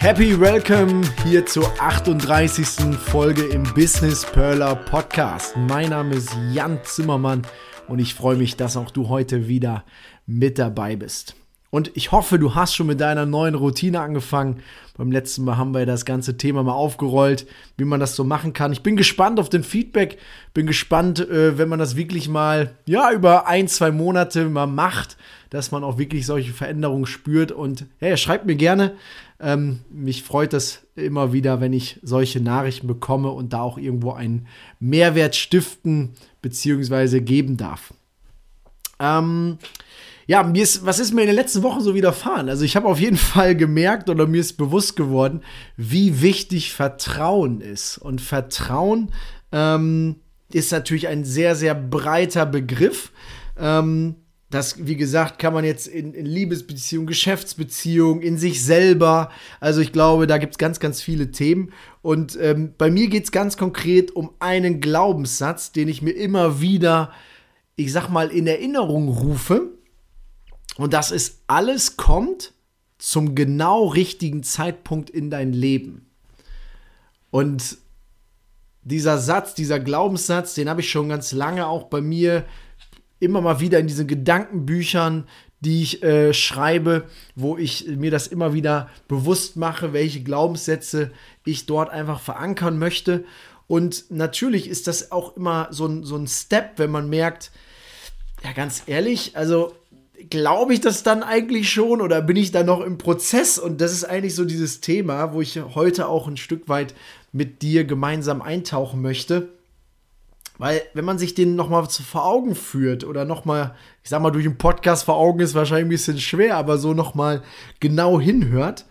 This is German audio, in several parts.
Happy Welcome hier zur 38. Folge im Business Perler Podcast. Mein Name ist Jan Zimmermann und ich freue mich, dass auch du heute wieder mit dabei bist. Und ich hoffe, du hast schon mit deiner neuen Routine angefangen. Beim letzten Mal haben wir das ganze Thema mal aufgerollt, wie man das so machen kann. Ich bin gespannt auf den Feedback. Bin gespannt, äh, wenn man das wirklich mal, ja, über ein, zwei Monate mal macht, dass man auch wirklich solche Veränderungen spürt. Und hey, schreibt mir gerne. Ähm, mich freut das immer wieder, wenn ich solche Nachrichten bekomme und da auch irgendwo einen Mehrwert stiften bzw. geben darf. Ähm, ja, mir ist, was ist mir in den letzten Wochen so widerfahren? Also ich habe auf jeden Fall gemerkt oder mir ist bewusst geworden, wie wichtig Vertrauen ist. Und Vertrauen ähm, ist natürlich ein sehr, sehr breiter Begriff. Ähm, das, wie gesagt, kann man jetzt in, in Liebesbeziehungen, Geschäftsbeziehungen, in sich selber. Also ich glaube, da gibt es ganz, ganz viele Themen. Und ähm, bei mir geht es ganz konkret um einen Glaubenssatz, den ich mir immer wieder, ich sag mal, in Erinnerung rufe und das ist, alles kommt zum genau richtigen Zeitpunkt in dein Leben. Und dieser Satz, dieser Glaubenssatz, den habe ich schon ganz lange auch bei mir immer mal wieder in diesen Gedankenbüchern, die ich äh, schreibe, wo ich mir das immer wieder bewusst mache, welche Glaubenssätze ich dort einfach verankern möchte. Und natürlich ist das auch immer so ein, so ein Step, wenn man merkt, ja, ganz ehrlich, also glaube ich das dann eigentlich schon oder bin ich da noch im Prozess? Und das ist eigentlich so dieses Thema, wo ich heute auch ein Stück weit mit dir gemeinsam eintauchen möchte. Weil, wenn man sich den nochmal vor Augen führt oder nochmal, ich sag mal, durch einen Podcast vor Augen ist wahrscheinlich ein bisschen schwer, aber so nochmal genau hinhört,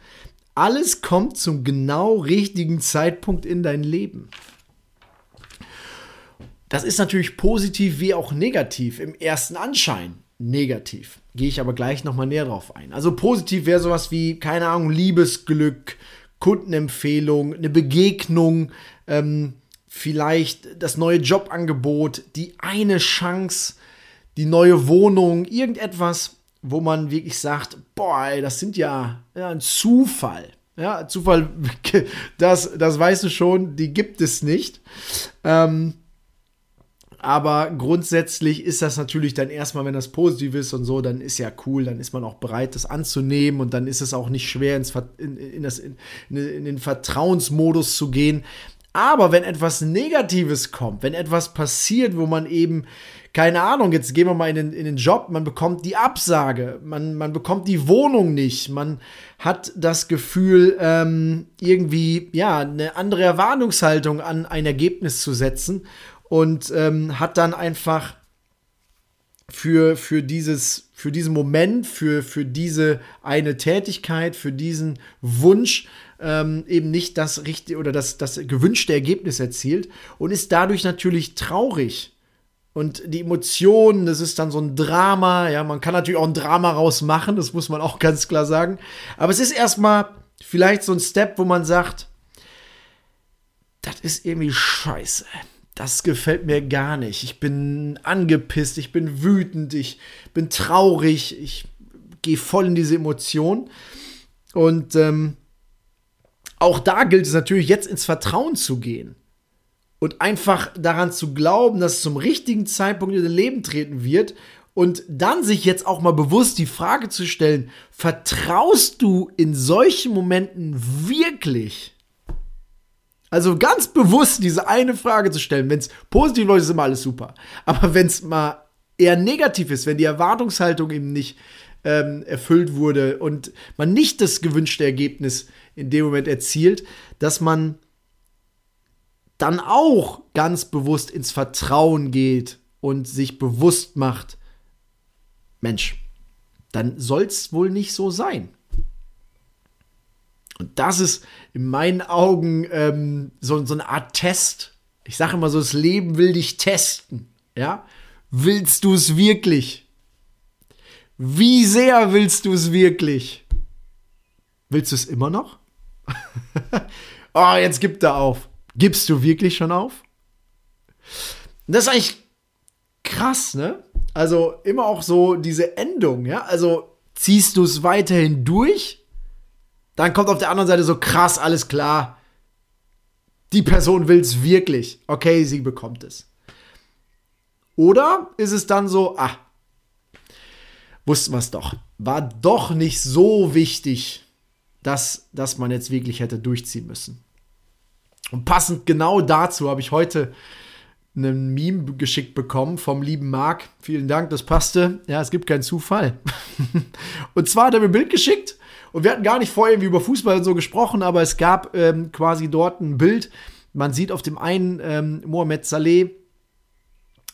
alles kommt zum genau richtigen Zeitpunkt in dein Leben. Das ist natürlich positiv wie auch negativ im ersten Anschein negativ. Gehe ich aber gleich nochmal näher drauf ein. Also positiv wäre sowas wie, keine Ahnung, Liebesglück, Kundenempfehlung, eine Begegnung, ähm, vielleicht das neue Jobangebot, die eine Chance, die neue Wohnung, irgendetwas, wo man wirklich sagt, boah, ey, das sind ja, ja ein Zufall. Ja, Zufall, das, das weißt du schon, die gibt es nicht. Ähm, aber grundsätzlich ist das natürlich dann erstmal, wenn das positiv ist und so, dann ist ja cool, dann ist man auch bereit, das anzunehmen und dann ist es auch nicht schwer, ins, in, in, das, in, in den Vertrauensmodus zu gehen. Aber wenn etwas Negatives kommt, wenn etwas passiert, wo man eben, keine Ahnung, jetzt gehen wir mal in den, in den Job, man bekommt die Absage, man, man bekommt die Wohnung nicht, man hat das Gefühl, ähm, irgendwie, ja, eine andere Erwartungshaltung an ein Ergebnis zu setzen und ähm, hat dann einfach für, für, dieses, für diesen Moment, für, für diese eine Tätigkeit, für diesen Wunsch ähm, eben nicht das richtige oder das, das gewünschte Ergebnis erzielt und ist dadurch natürlich traurig. Und die Emotionen, das ist dann so ein Drama. Ja, man kann natürlich auch ein Drama rausmachen, das muss man auch ganz klar sagen. Aber es ist erstmal vielleicht so ein Step, wo man sagt, das ist irgendwie scheiße das gefällt mir gar nicht. Ich bin angepisst, ich bin wütend, ich bin traurig, ich gehe voll in diese Emotion. Und ähm, auch da gilt es natürlich jetzt ins Vertrauen zu gehen und einfach daran zu glauben, dass es zum richtigen Zeitpunkt in dein Leben treten wird und dann sich jetzt auch mal bewusst die Frage zu stellen, vertraust du in solchen Momenten wirklich? Also ganz bewusst diese eine Frage zu stellen. Wenn es positiv läuft, ist immer alles super. Aber wenn es mal eher negativ ist, wenn die Erwartungshaltung eben nicht ähm, erfüllt wurde und man nicht das gewünschte Ergebnis in dem Moment erzielt, dass man dann auch ganz bewusst ins Vertrauen geht und sich bewusst macht, Mensch, dann soll es wohl nicht so sein. Und das ist in meinen Augen ähm, so, so eine Art Test, Ich sage immer so, das Leben will dich testen. Ja? Willst du es wirklich? Wie sehr willst du es wirklich? Willst du es immer noch? oh, jetzt gibt er auf. Gibst du wirklich schon auf? Das ist eigentlich krass, ne? Also immer auch so diese Endung, ja? Also ziehst du es weiterhin durch? Dann kommt auf der anderen Seite so krass, alles klar. Die Person will es wirklich. Okay, sie bekommt es. Oder ist es dann so, ah, wussten wir es doch. War doch nicht so wichtig, dass, dass man jetzt wirklich hätte durchziehen müssen. Und passend genau dazu habe ich heute einen Meme geschickt bekommen vom lieben Marc. Vielen Dank, das passte. Ja, es gibt keinen Zufall. und zwar hat er mir ein Bild geschickt und wir hatten gar nicht vorher irgendwie über Fußball so gesprochen, aber es gab ähm, quasi dort ein Bild. Man sieht auf dem einen ähm, Mohamed Saleh,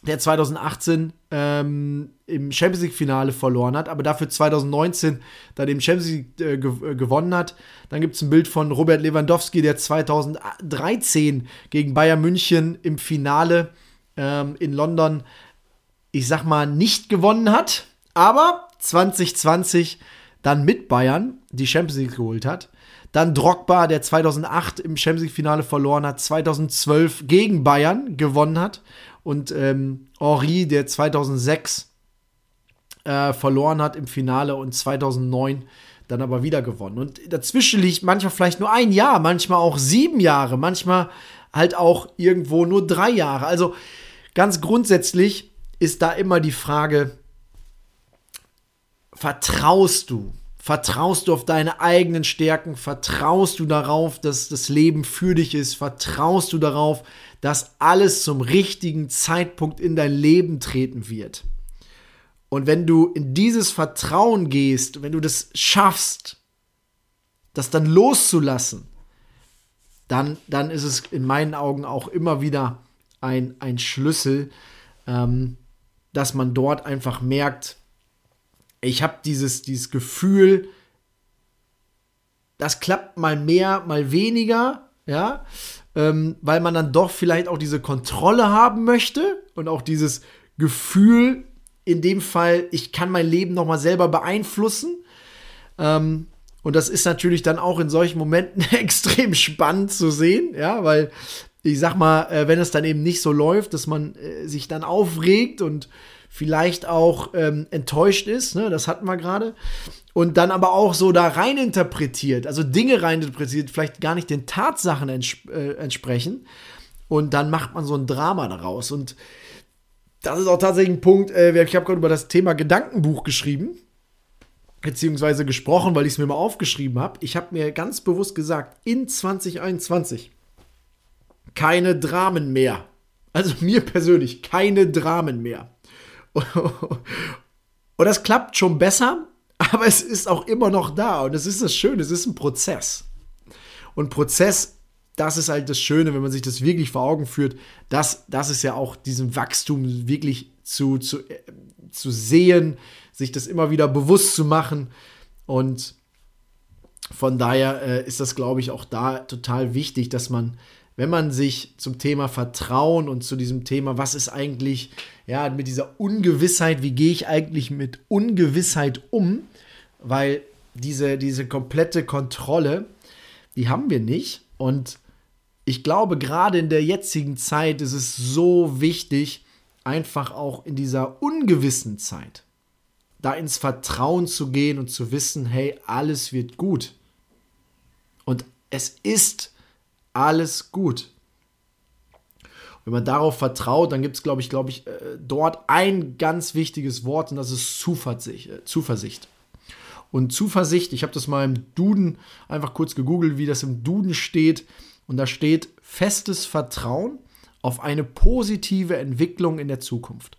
der 2018 ähm, im Champions League-Finale verloren hat, aber dafür 2019 dann im Champions League äh, gew äh, gewonnen hat. Dann gibt es ein Bild von Robert Lewandowski, der 2013 gegen Bayern München im Finale ähm, in London, ich sag mal, nicht gewonnen hat, aber 2020 dann mit Bayern die Champions League geholt hat. Dann Drogba, der 2008 im Champions League-Finale verloren hat, 2012 gegen Bayern gewonnen hat und ähm, Henri, der 2006 äh, verloren hat im Finale und 2009 dann aber wieder gewonnen. Und dazwischen liegt manchmal vielleicht nur ein Jahr, manchmal auch sieben Jahre, manchmal halt auch irgendwo nur drei Jahre. Also ganz grundsätzlich ist da immer die Frage, vertraust du? Vertraust du auf deine eigenen Stärken? Vertraust du darauf, dass das Leben für dich ist? Vertraust du darauf, dass alles zum richtigen Zeitpunkt in dein Leben treten wird? Und wenn du in dieses Vertrauen gehst, wenn du das schaffst, das dann loszulassen, dann, dann ist es in meinen Augen auch immer wieder ein, ein Schlüssel, ähm, dass man dort einfach merkt, ich habe dieses, dieses Gefühl, das klappt mal mehr, mal weniger, ja, ähm, weil man dann doch vielleicht auch diese Kontrolle haben möchte und auch dieses Gefühl, in dem Fall, ich kann mein Leben nochmal selber beeinflussen. Ähm, und das ist natürlich dann auch in solchen Momenten extrem spannend zu sehen, ja, weil ich sag mal, äh, wenn es dann eben nicht so läuft, dass man äh, sich dann aufregt und vielleicht auch ähm, enttäuscht ist, ne, das hatten wir gerade, und dann aber auch so da rein interpretiert, also Dinge rein interpretiert, vielleicht gar nicht den Tatsachen ents äh, entsprechen, und dann macht man so ein Drama daraus. Und das ist auch tatsächlich ein Punkt, äh, ich habe gerade über das Thema Gedankenbuch geschrieben, beziehungsweise gesprochen, weil ich es mir mal aufgeschrieben habe. Ich habe mir ganz bewusst gesagt, in 2021 keine Dramen mehr. Also mir persönlich keine Dramen mehr. Und das klappt schon besser, aber es ist auch immer noch da. Und es ist das Schöne, es ist ein Prozess. Und Prozess, das ist halt das Schöne, wenn man sich das wirklich vor Augen führt, das, das ist ja auch diesem Wachstum wirklich zu, zu, äh, zu sehen, sich das immer wieder bewusst zu machen. Und von daher äh, ist das, glaube ich, auch da total wichtig, dass man wenn man sich zum Thema Vertrauen und zu diesem Thema, was ist eigentlich, ja, mit dieser Ungewissheit, wie gehe ich eigentlich mit Ungewissheit um, weil diese, diese komplette Kontrolle, die haben wir nicht. Und ich glaube, gerade in der jetzigen Zeit ist es so wichtig, einfach auch in dieser ungewissen Zeit, da ins Vertrauen zu gehen und zu wissen, hey, alles wird gut. Und es ist alles gut. Wenn man darauf vertraut, dann gibt es, glaube ich, glaube ich, äh, dort ein ganz wichtiges Wort und das ist Zuversicht. Äh, Zuversicht. Und Zuversicht, ich habe das mal im Duden einfach kurz gegoogelt, wie das im Duden steht. Und da steht festes Vertrauen auf eine positive Entwicklung in der Zukunft.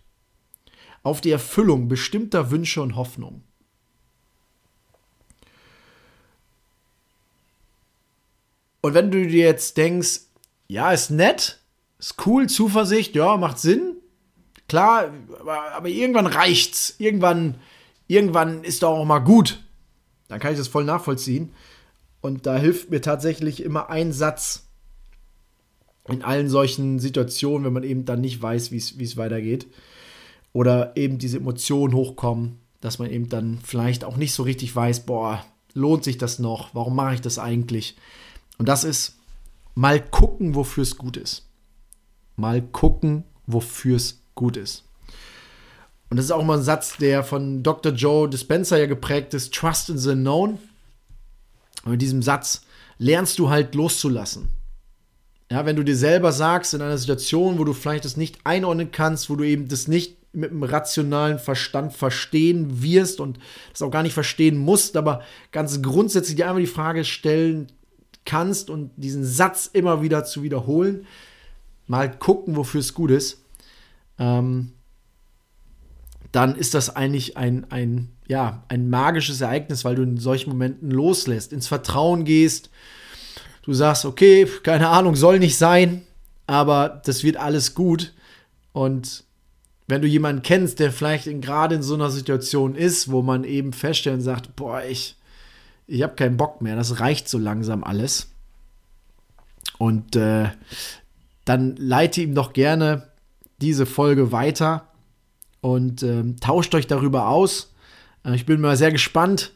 Auf die Erfüllung bestimmter Wünsche und Hoffnungen. Und wenn du dir jetzt denkst, ja, ist nett, ist cool, Zuversicht, ja, macht Sinn, klar, aber, irgendwann reicht's. Irgendwann, irgendwann ist doch auch mal gut. Dann kann ich das voll nachvollziehen. Und da hilft mir tatsächlich immer ein Satz. in allen solchen Situationen, wenn man eben dann nicht weiß, wie es weitergeht. Oder eben diese Emotionen hochkommen, dass man eben dann vielleicht auch nicht so richtig weiß, boah, lohnt sich das noch? Warum mache ich das eigentlich? Und das ist mal gucken, wofür es gut ist. Mal gucken, wofür es gut ist. Und das ist auch mal ein Satz, der von Dr. Joe Dispenza ja geprägt ist: Trust in the Known. Und mit diesem Satz lernst du halt loszulassen. Ja, wenn du dir selber sagst, in einer Situation, wo du vielleicht das nicht einordnen kannst, wo du eben das nicht mit einem rationalen Verstand verstehen wirst und das auch gar nicht verstehen musst, aber ganz grundsätzlich dir einfach die Frage stellen kannst und diesen Satz immer wieder zu wiederholen, mal gucken, wofür es gut ist, ähm, dann ist das eigentlich ein, ein, ja, ein magisches Ereignis, weil du in solchen Momenten loslässt, ins Vertrauen gehst, du sagst, okay, keine Ahnung, soll nicht sein, aber das wird alles gut. Und wenn du jemanden kennst, der vielleicht gerade in so einer Situation ist, wo man eben feststellt und sagt, boah, ich, ich habe keinen Bock mehr, das reicht so langsam alles. Und äh, dann leite ihm doch gerne diese Folge weiter und ähm, tauscht euch darüber aus. Äh, ich bin mal sehr gespannt,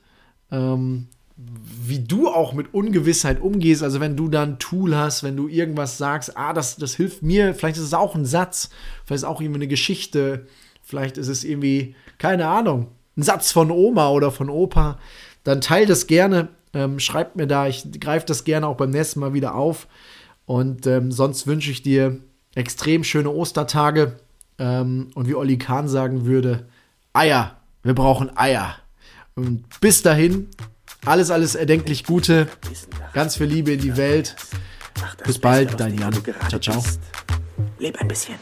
ähm, wie du auch mit Ungewissheit umgehst. Also wenn du dann ein Tool hast, wenn du irgendwas sagst, ah, das, das hilft mir, vielleicht ist es auch ein Satz, vielleicht ist es auch irgendwie eine Geschichte, vielleicht ist es irgendwie, keine Ahnung, ein Satz von Oma oder von Opa, dann teile das gerne, ähm, schreibt mir da, ich greife das gerne auch beim nächsten Mal wieder auf. Und ähm, sonst wünsche ich dir extrem schöne Ostertage. Ähm, und wie Olli Kahn sagen würde, Eier. Wir brauchen Eier. Und bis dahin, alles, alles erdenklich Gute. Ganz viel Liebe in die Welt. Bis bald, dein Jan. Ciao, ciao. Leb ein bisschen.